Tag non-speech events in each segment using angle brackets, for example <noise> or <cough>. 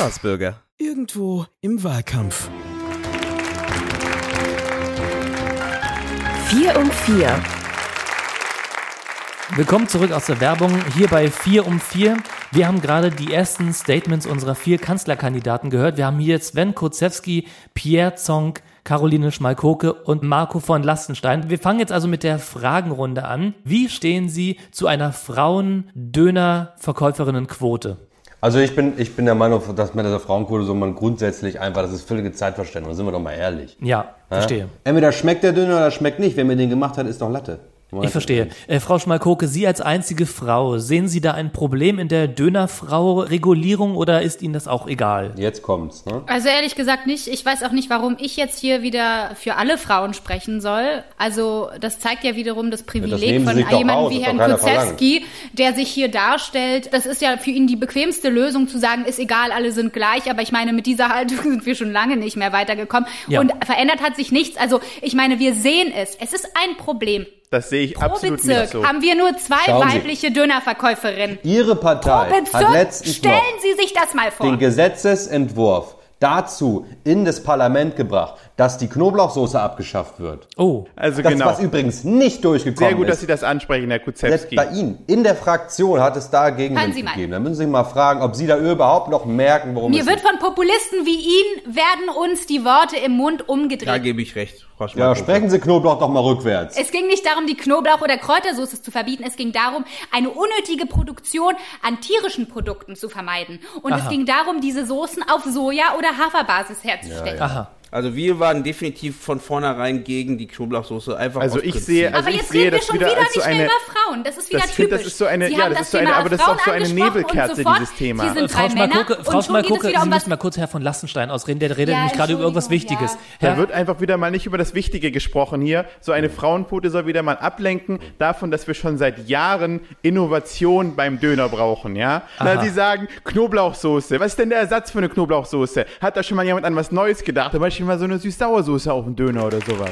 Staatsbürger. Irgendwo im Wahlkampf. 4 um 4. Willkommen zurück aus der Werbung hier bei 4 um 4. Wir haben gerade die ersten Statements unserer vier Kanzlerkandidaten gehört. Wir haben hier Sven Kurzewski, Pierre Zonk, Caroline Schmalkoke und Marco von Lastenstein. Wir fangen jetzt also mit der Fragenrunde an. Wie stehen Sie zu einer Frauen-Döner-Verkäuferinnenquote? Also ich bin, ich bin der Meinung, dass mit der Frauenquote so man grundsätzlich einfach, das ist völlige Zeitverständnis, sind wir doch mal ehrlich. Ja, verstehe. Ja? Entweder schmeckt der Döner oder schmeckt nicht. Wer mir den gemacht hat, ist doch Latte. Ich verstehe. Äh, Frau Schmalkoke, Sie als einzige Frau, sehen Sie da ein Problem in der Dönerfrau-Regulierung oder ist Ihnen das auch egal? Jetzt kommt's. Ne? Also ehrlich gesagt nicht. Ich weiß auch nicht, warum ich jetzt hier wieder für alle Frauen sprechen soll. Also das zeigt ja wiederum das Privileg Ja, das von jemandem wie Herrn Kurzewski, der sich hier darstellt. Das ist ja für ihn die bequemste Lösung zu sagen, ist egal, alle sind gleich. Aber ich meine, mit dieser <laughs> Haltung sind wir schon lange nicht mehr weitergekommen. Ja. Und verändert hat sich nichts. Also ich meine, wir sehen es. Es ist ein Problem. Das sehe ich Pro absolut Bezirk nicht so. haben wir nur zwei Schauen Sie. weibliche Dönerverkäuferinnen. Ihre Partei Pro hat Bezirk, letztens stellen noch Sie sich das mal vor. den Gesetzesentwurf dazu in das Parlament gebracht, dass die Knoblauchsoße abgeschafft wird. Oh, Also Das, genau. was übrigens nicht durchgekommen Sehr gut, ist. dass Sie das ansprechen, Herr Selbst Kurzewski. bei Ihnen, in der Fraktion hat es da Gegenwind gegeben. Da müssen Sie mal fragen, ob Sie da überhaupt noch merken, worum Mir es wird geht. von Populisten wie Ihnen werden uns die Worte im Mund umgedreht. Da gebe ich recht, Frau Ja, sprechen Sie Knoblauch doch mal rückwärts. Es ging nicht darum, die Knoblauch- oder Kräutersoße zu verbieten. Es ging darum, eine unnötige Produktion an tierischen Produkten zu vermeiden. Und es Aha. ging darum, diese Soßen auf Soja- oder Haferbasis herzustellen. aha. Also wir waren definitiv von vornherein gegen die Knoblauchsoße. Einfach Also ich sehe- also aber ich jetzt sehe reden wir das schon wieder wieder, nicht mehr eine- über Frauen. Das ist wieder Das- typisch. das ist so eine- Sie ja, haben das das ist so eine- aber das ist auch so eine Nebelkerze, sofort, dieses Thema. Sind Frau und Frau wieder Sie um müssen mal kurz Herr von Lastenstein ausreden. Der redet Ja, nämlich gerade über irgendwas Wichtiges. ja. Da wird einfach wieder mal nicht über das Wichtige gesprochen hier. So eine Frauenquote soll wieder mal ablenken davon, dass wir schon seit Jahren Innovation beim Döner brauchen, ja? Aha. Na, Sie sagen Knoblauchsoße. Was ist denn der Ersatz für eine Knoblauchsoße? Hat da schon mal jemand an was Neues gedacht? Zum Beispiel mal so eine Süß-Sauersoße auf dem Döner oder sowas.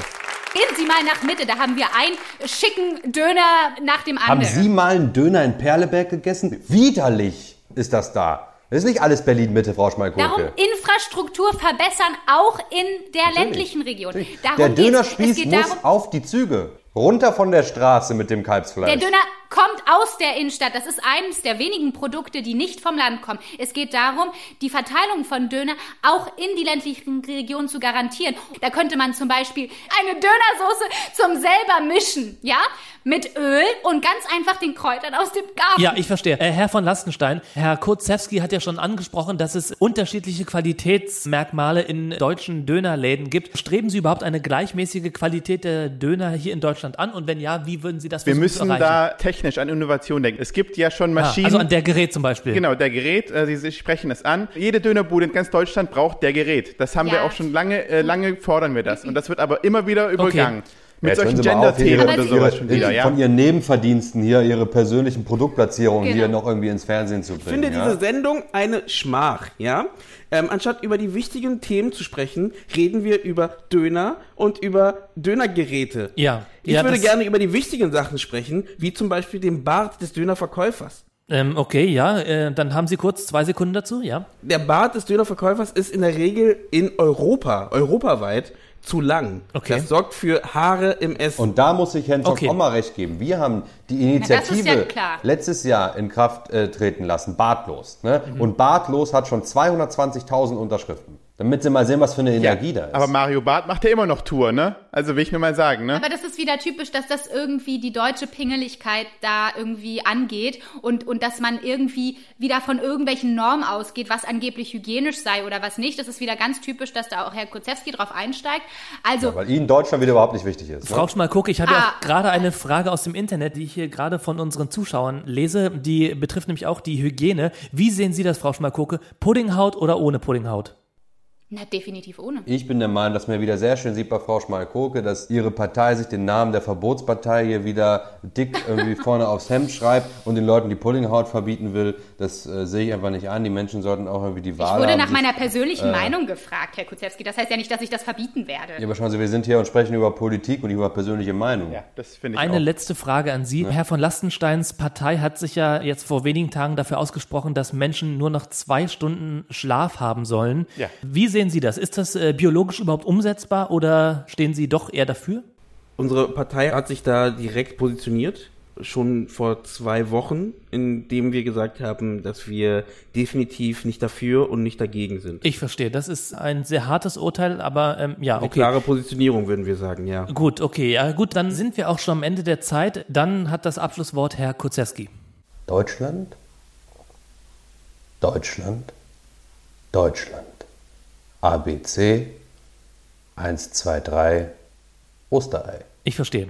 Gehen Sie mal nach Mitte, da haben wir einen schicken Döner nach dem Haben anderen. Sie mal einen Döner in Perleberg gegessen? Widerlich ist das da. Das ist nicht alles Berlin-Mitte, Frau Schmalkoke. Darum Infrastruktur verbessern, auch in der ländlichen Region. Darum der. Dönerspieß muss darum, auf die Züge. Runter von der Straße mit dem Kalbsfleisch. der Döner kommt aus der Innenstadt. Das ist eines der wenigen Produkte, die nicht vom Land kommen. Es geht darum, die Verteilung von Döner auch in die ländlichen Regionen zu garantieren. Da könnte man zum Beispiel eine Dönersoße zum selber mischen, ja, mit Öl und ganz einfach den Kräutern aus dem Garten. ja, ich verstehe. Äh, Herr von Lastenstein, Herr Kurzewski hat ja schon angesprochen, dass es unterschiedliche Qualitätsmerkmale in deutschen Dönerläden gibt. Streben Sie überhaupt eine gleichmäßige Qualität der Döner hier in Deutschland an? Und wenn ja, wie würden Sie das Wir müssen erreichen? da technisch an Innovation denken. Es gibt ja schon Ah, Maschinen. also an der Gerät zum Beispiel. Genau, der Gerät, äh, Sie, Sie sprechen es an. Jede Dönerbude in ganz Deutschland braucht der Gerät. Das haben Ja. wir auch schon lange, äh, lange fordern wir das. Und das wird aber immer wieder übergangen. Mit Jetzt hören solchen Gender-Themen oder sowas schon wieder, ja. Von Ihren Nebenverdiensten hier, Ihre persönlichen Produktplatzierungen Genau. hier noch irgendwie ins Fernsehen zu Ich bringen. finde ja? diese Sendung eine Schmach, ja. Ähm, anstatt über die wichtigen Themen zu sprechen, reden wir über Döner und über Dönergeräte. Ja. Ich Ja, würde gerne über die wichtigen Sachen sprechen, wie zum Beispiel den Bart des Dönerverkäufers. Ähm, okay, ja, äh, dann haben Sie kurz zwei Sekunden dazu, ja. Der Bart des Dönerverkäufers ist in der Regel in Europa, europaweit, zu lang. Okay. Das sorgt für Haare im Essen. Und da muss ich Herrn Okay. auch mal recht geben. Wir haben die Initiative ja letztes Jahr in Kraft äh, treten lassen, Bartlos. Ne? Mhm. Und Bartlos hat schon 220.000 Unterschriften. Damit Sie mal sehen, was für eine Energie da ist. Aber Mario Barth macht ja immer noch Tour, ne? Also will ich nur mal sagen, ne? Aber das ist wieder typisch, dass das irgendwie die deutsche Pingeligkeit da irgendwie angeht und, und dass man irgendwie wieder von irgendwelchen Normen ausgeht, was angeblich hygienisch sei oder was nicht. Das ist wieder ganz typisch, dass da auch Herr Kurzewski drauf einsteigt. Also, Weil Ihnen Deutschland wieder überhaupt nicht wichtig ist. Frau Ne? Schmalkuck, ich habe ja Ah. auch gerade eine Frage aus dem Internet, die ich hier gerade von unseren Zuschauern lese. Die betrifft nämlich auch die Hygiene. Wie sehen Sie das, Frau Schmalkucke? Puddinghaut oder ohne Puddinghaut? Na, definitiv ohne. Ich bin der Meinung, dass man wieder sehr schön sieht bei Frau Schmalkoke, dass ihre Partei sich den Namen der Verbotspartei hier wieder dick irgendwie <laughs> vorne aufs Hemd schreibt und den Leuten die Pullinghaut verbieten will. Das äh, sehe ich einfach nicht an. Die Menschen sollten auch irgendwie die Wahl Ich wurde haben. nach sich- meiner persönlichen Meinung gefragt, Herr Kurzewski. Das heißt ja nicht, dass ich das verbieten werde. ja, aber schauen Sie, wir sind hier und sprechen über Politik und über persönliche Meinung. Ja, das finde ich Eine auch. letzte Frage an Sie. Herr von Lastensteins Partei hat sich ja jetzt vor wenigen Tagen dafür ausgesprochen, dass Menschen nur noch zwei Stunden Schlaf haben sollen. Ja. Wie sehen Sie das? Ist das äh, biologisch überhaupt umsetzbar oder stehen Sie doch eher dafür? Unsere Partei hat sich da direkt positioniert, schon vor zwei Wochen, indem wir gesagt haben, dass wir definitiv nicht dafür und nicht dagegen sind. Ich verstehe. Das ist ein sehr hartes Urteil, aber ähm, ja, Eine okay. klare Positionierung, würden wir sagen, ja. Gut, okay. Ja, gut, dann sind wir auch schon am Ende der Zeit. Dann hat das Abschlusswort Herr Kurzewski. Deutschland, Deutschland, Deutschland. ABC 1, 2, 3, Osterei. Ich verstehe.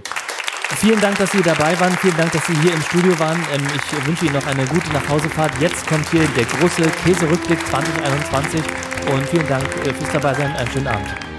Vielen Dank, dass Sie dabei waren. Vielen Dank, dass Sie hier im Studio waren. Ähm, ich wünsche Ihnen noch eine gute Nachhausefahrt. Jetzt kommt hier der große Käserückblick 2021 und vielen Dank äh, fürs Dabeisein. Einen schönen Abend.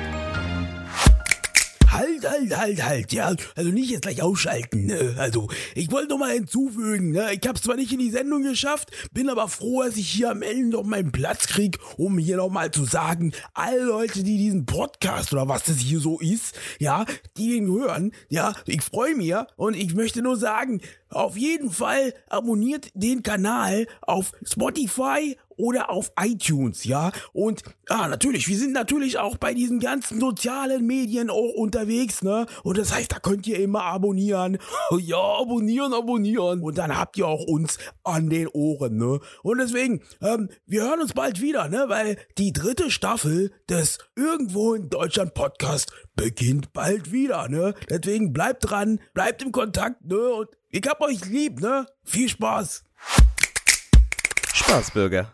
Halt, halt, halt, halt, ja. Also nicht jetzt gleich ausschalten, ne? Also, ich wollte noch mal hinzufügen, ne? Ich hab's zwar nicht in die Sendung geschafft, bin aber froh, dass ich hier am Ende noch meinen Platz krieg, um hier noch mal zu sagen, alle Leute, die diesen Podcast oder was das hier so ist, ja, die den hören, ja, ich freue mich und ich möchte nur sagen, auf jeden Fall abonniert den Kanal auf Spotify oder auf iTunes, ja. Und ah, natürlich, wir sind natürlich auch bei diesen ganzen sozialen Medien auch unterwegs, ne? Und das heißt, da könnt ihr immer abonnieren. <laughs> Ja, abonnieren, abonnieren. Und dann habt ihr auch uns an den Ohren, ne? Und deswegen, ähm, wir hören uns bald wieder, ne? Weil die dritte Staffel des Irgendwo in Deutschland Podcast beginnt bald wieder, ne? Deswegen bleibt dran, bleibt im Kontakt, ne? Und ich hab euch lieb, ne? Viel Spaß! Spaßbürger.